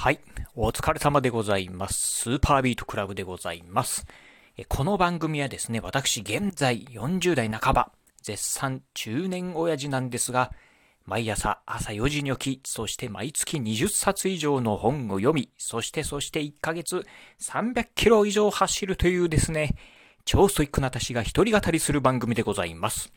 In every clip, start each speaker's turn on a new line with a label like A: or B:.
A: はい。お疲れ様でございます。スーパービートクラブでございます。この番組はですね、私現在40代半ば、絶賛中年親父なんですが、毎朝朝4時に起き、そして毎月20冊以上の本を読み、そしてそして1ヶ月300キロ以上走るというですね、超ストイックな私が一人語りする番組でございます。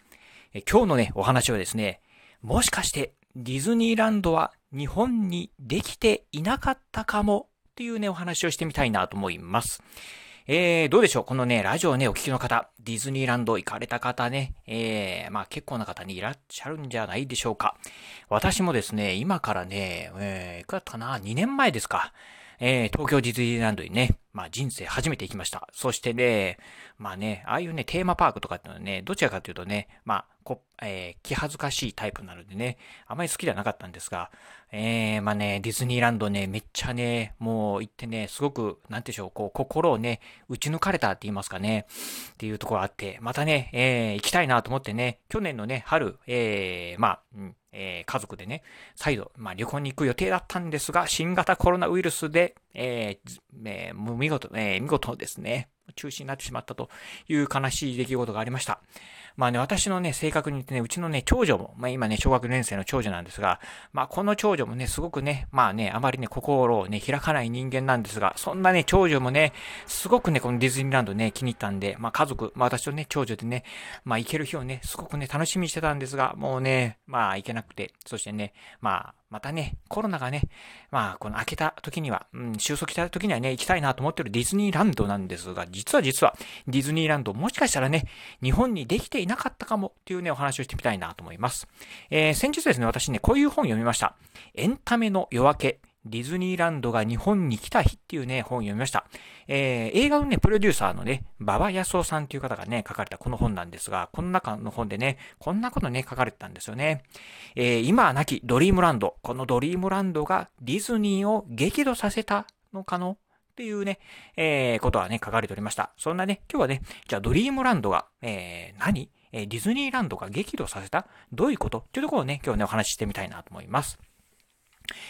A: 今日のね、お話はですね、もしかしてディズニーランドは日本にできていなかったかもっていうね、お話をしてみたいなと思います。えー、どうでしょう？このね、ラジオね、お聞きの方、ディズニーランド行かれた方ね、えー、まあ結構な方にいらっしゃるんじゃないでしょうか。私もですね、今からね、えー、いくらだったかな ?2 年前ですか。えー、東京ディズニーランドにね、まあ人生初めて行きました。そしてね、まあね、ああいうね、テーマパークとかっていうのはね、どちらかというとね、まあ、こえー、気恥ずかしいタイプなのでね、あまり好きではなかったんですが、えー、まあね、ディズニーランドね、めっちゃね、もう行ってね、すごく、なんてしょう、こう、心をね、打ち抜かれたって言いますかね、っていうところがあって、またね、えー、行きたいなと思ってね、去年のね、春、えー、まあ、うん、えー、家族でね、再度、まあ、旅行に行く予定だったんですが、新型コロナウイルスで、えーえー、見事、えー、見事ですね、中止になってしまったという悲しい出来事がありました。まあね、私のね、性格に言ってね、うちのね、長女も、まあ今ね、小学年生の長女なんですが、まあこの長女もね、すごくね、まあね、あまりね、心をね、開かない人間なんですが、そんなね、長女もね、すごくね、このディズニーランドね、気に入ったんで、まあ家族、まあ私とね、長女でね、まあ行ける日をね、すごくね、楽しみにしてたんですが、もうね、まあ行けなくて、そしてね、まあ、またね、コロナがね、まあ、この開けた時には、うん、収束した時にはね、行きたいなと思ってるディズニーランドなんですが、実は実は、ディズニーランド、もしかしたらね、日本にできていなかったかもっていうね、お話をしてみたいなと思います。えー、先日ですね、私ね、こういう本を読みました。エンタメの夜明け。ディズニーランドが日本に来た日っていうね、本を読みました。えー、映画のね、プロデューサーのね、馬場康夫さんっていう方がね、書かれたこの本なんですが、この中の本でね、こんなことね、書かれてたんですよね。えー、今は亡きドリームランド。このドリームランドがディズニーを激怒させたのかのっていうね、えー、ことはね、書かれておりました。そんなね、今日はね、じゃあドリームランドが、えー、何？えディズニーランドが激怒させた？どういうこと？っていうところをね、今日ね、お話ししてみたいなと思います。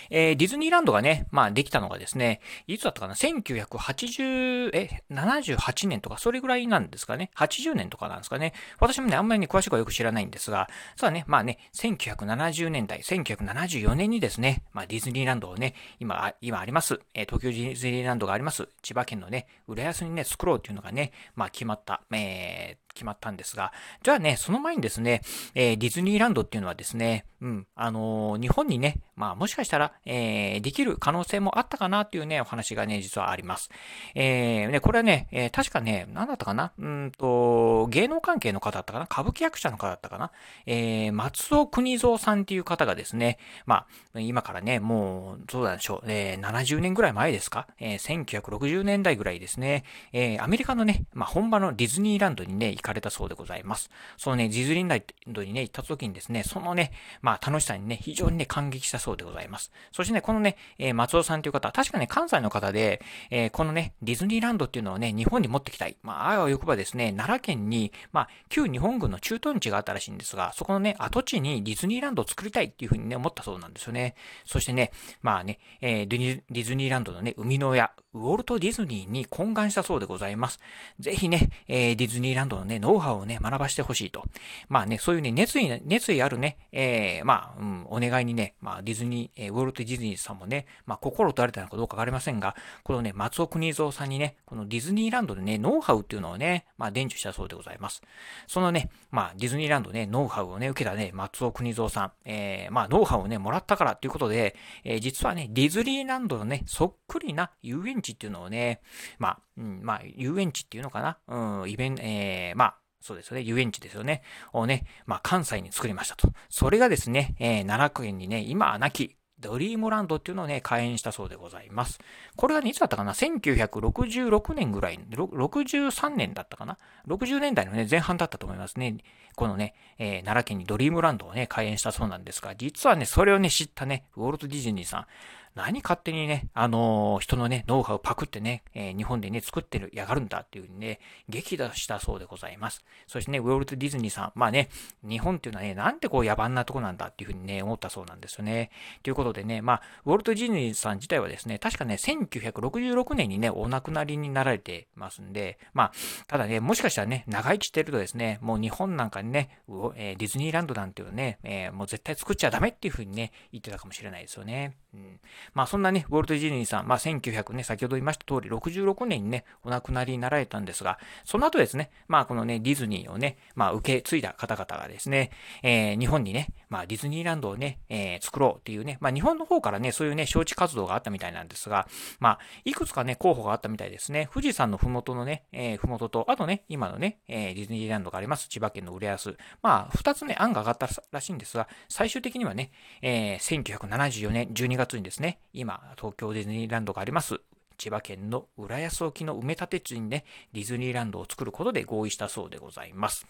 A: えー、ディズニーランドがね、まあできたのがですね、いつだったかな ?1980、え、78年とか、それぐらいなんですかね ?80 年とかなんですかね私もね、あんまりね、詳しくはよく知らないんですが、そうだね、まあね、1970年代、1974年にですね、まあディズニーランドをね、今、今あります、えー、東京ディズニーランドがあります、千葉県のね、浦安にね、作ろうっていうのがね、まあ決まった、えー、決まったんですが、じゃあね、その前にですね、えー、ディズニーランドっていうのはですね、うん、あのー、日本にね、まあもしかしたら、えー、できる可能性もあったかなっていうね、お話がね、実はあります。えー、ね、これはね、えー、確かね、何だったかな？うんと、芸能関係の方だったかな？歌舞伎役者の方だったかな？えー、松尾国蔵さんっていう方がですね、まあ、今からね、もう、どうなんでしょう、えー、70年ぐらい前ですか？えー、1960年代ぐらいですね、えー、アメリカのね、まあ本場のディズニーランドにね、行かれたそうでございます。そのね、ディズニーランドにね、行った時にですね、そのね、まあ楽しさにね、非常にね、感激したそうでございます。そしてね、このね、えー、松尾さんという方は、確かね、関西の方で、えー、このね、ディズニーランドっていうのをね、日本に持ってきたい。まあ、ああよくばですね、奈良県に、まあ、旧日本軍の駐屯地があったらしいんですが、そこのね、跡地にディズニーランドを作りたいっていうふうにね、思ったそうなんですよね。そしてね、まあね、えー、ディズニーランドのね、生みの親、ウォルト・ディズニーに懇願したそうでございます。ぜひね、えー、ディズニーランドのね、ノウハウをね、学ばしてほしいと。まあね、そういうね、熱意、熱意あるね、えー、まあ、うん、お願いにね、まあ、ディズニー、えー、ウォルト・ディズニーさんもね、まあ、心とられたのかどうかわかりませんが、このね、松尾国蔵さんにね、このディズニーランドでね、ノウハウっていうのをね、まあ、伝授したそうでございます。そのね、まあ、ディズニーランドね、ノウハウをね、受けたね、松尾国蔵さん、えー、まあ、ノウハウをね、もらったからということで、えー、実はね、ディズニーランドのね、そっくりな遊園園地っていうのをね、まあ、うん、まあ、遊園地っていうのかな？うん、イベント、えー、まあ、そうですよね。遊園地ですよね。をね、まあ、関西に作りましたと。それがですね、えー、奈良県にね、今は亡き、ドリームランドっていうのをね、開園したそうでございます。これが、ね、いつだったかな ?1966 年ぐらい、63年だったかな ?60 年代のね、前半だったと思いますね。このね、えー、奈良県にドリームランドをね、開園したそうなんですが、実はね、それをね、知ったね、ウォルト・ディズニーさん、何勝手にね、あのー、人のね、ノウハウパクってね、えー、日本でね、作ってる、やがるんだっていうふうにね、激怒したそうでございます。そしてね、ウォルト・ディズニーさん、まあね、日本っていうのはね、なんてこう野蛮なとこなんだっていうふうにね、思ったそうなんですよね。ということでね、まあ、ウォルト・ディズニーさん自体はですね、確かね、1966年にね、お亡くなりになられてますんで、まあ、ただね、もしかしたらね、長生きしてるとですね、もう日本なんかねね、ディズニーランドなんていうのね、え、もう絶対作っちゃダメっていうふうにね、言ってたかもしれないですよね。うん、まあそんなね、ウォルト・ディズニーさん、まあ1900ね、先ほど言いました通り、66年にね、お亡くなりになられたんですが、その後ですね、まあこのね、ディズニーをね、まあ受け継いだ方々がですね、えー、日本にね、まあディズニーランドをね、えー、作ろうっていうね、まあ日本の方からね、そういうね、招致活動があったみたいなんですが、まあ、いくつかね、候補があったみたいですね。富士山のふもとのね、えー、ふもとと、あとね、今のね、えー、ディズニーランドがあります、千葉県の浦安。まあ、二つね、案が上がったらしいんですが、最終的にはね、えー、1974年12月にですね、今、東京ディズニーランドがあります、千葉県の浦安沖の埋め立て地にね、ディズニーランドを作ることで合意したそうでございます。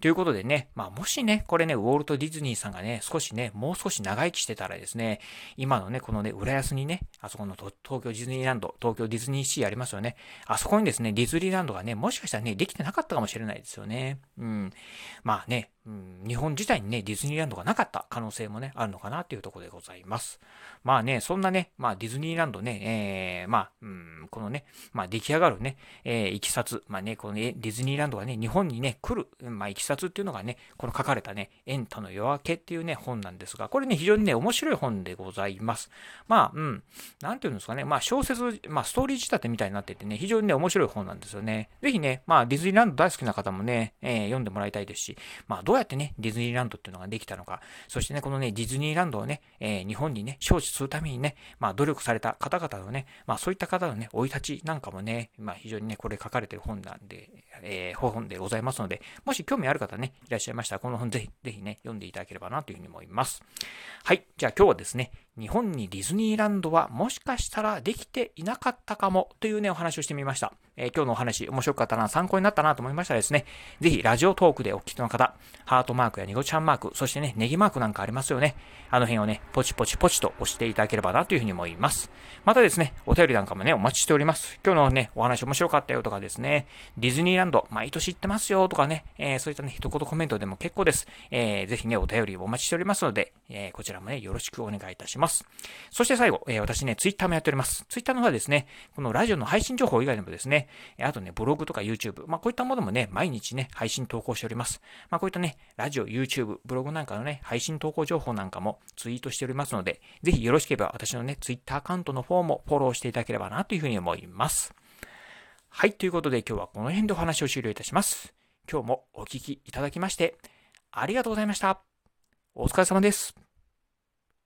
A: ということでね、まあもしね、これね、ウォルト・ディズニーさんがね、少しね、もう少し長生きしてたらですね、今のね、このね、浦安にね、あそこの東京ディズニーランド、東京ディズニーシーありますよね。あそこにですね、ディズニーランドがね、もしかしたらね、できてなかったかもしれないですよね。うん。まあね、うん、日本自体にね、ディズニーランドがなかった可能性もね、あるのかなっていうところでございます。まあね、そんなね、まあディズニーランドね、えー、まあ、うん、このね、まあ出来上がるね、えー、いきさつ、まあね、この、ディズニーランドがね、日本にね、来る、まあいきさつっていうのがね、この書かれたね、エンタの夜明けっていうね、本なんですが、これね、非常にね、面白い本でございます。まあ、うん、なんていうんですかね、まあ小説、まあストーリー仕立てみたいになっててね、非常にね、面白い本なんですよね。ぜひね、まあディズニーランド大好きな方もね、えー、読んでもらいたいですし、まあどどうやってね、ディズニーランドっていうのができたのか、そしてね、このね、ディズニーランドをね、えー、日本にね、招致するためにね、まあ、努力された方々のね、まあ、そういった方のね、生い立ちなんかもね、まあ、非常にね、これ書かれてる本なんで、えー、本でございますので、もし興味ある方ね、いらっしゃいましたら、この本ぜひ、ぜひね、読んでいただければなというふうに思います。はい。じゃあ今日はですね、日本にディズニーランドはもしかしたらできていなかったかもというね、お話をしてみました。えー、今日のお話面白かったな、参考になったなと思いましたらですね、ぜひラジオトークでお聞きの方、ハートマークやニゴちゃんマーク、そしてね、ネギマークなんかありますよね。あの辺をね、ポチポチポチと押していただければなというふうに思います。またですね、お便りなんかもね、お待ちしております。今日のね、お話面白かったよとかですね、ディズニーランド毎年行ってますよとかね、えー、そういったね、一言コメントでも結構です。えー、ぜひね、お便りお待ちしておりますので、えー、こちらもね、よろしくお願いいたします。そそして最後、え、私ね、ツイッターもやっております。ツイッターの方はですね、このラジオの配信情報以外でもですね、あとね、ブログとか YouTube、まあこういったものもね、毎日ね、配信投稿しております。まあこういったね、ラジオ、YouTube、ブログなんかのね、配信投稿情報なんかもツイートしておりますので、ぜひよろしければ私のね、ツイッターアカウントの方もフォローしていただければなというふうに思います。はい、ということで今日はこの辺でお話を終了いたします。今日もお聴きいただきまして、ありがとうございました。お疲れ様です。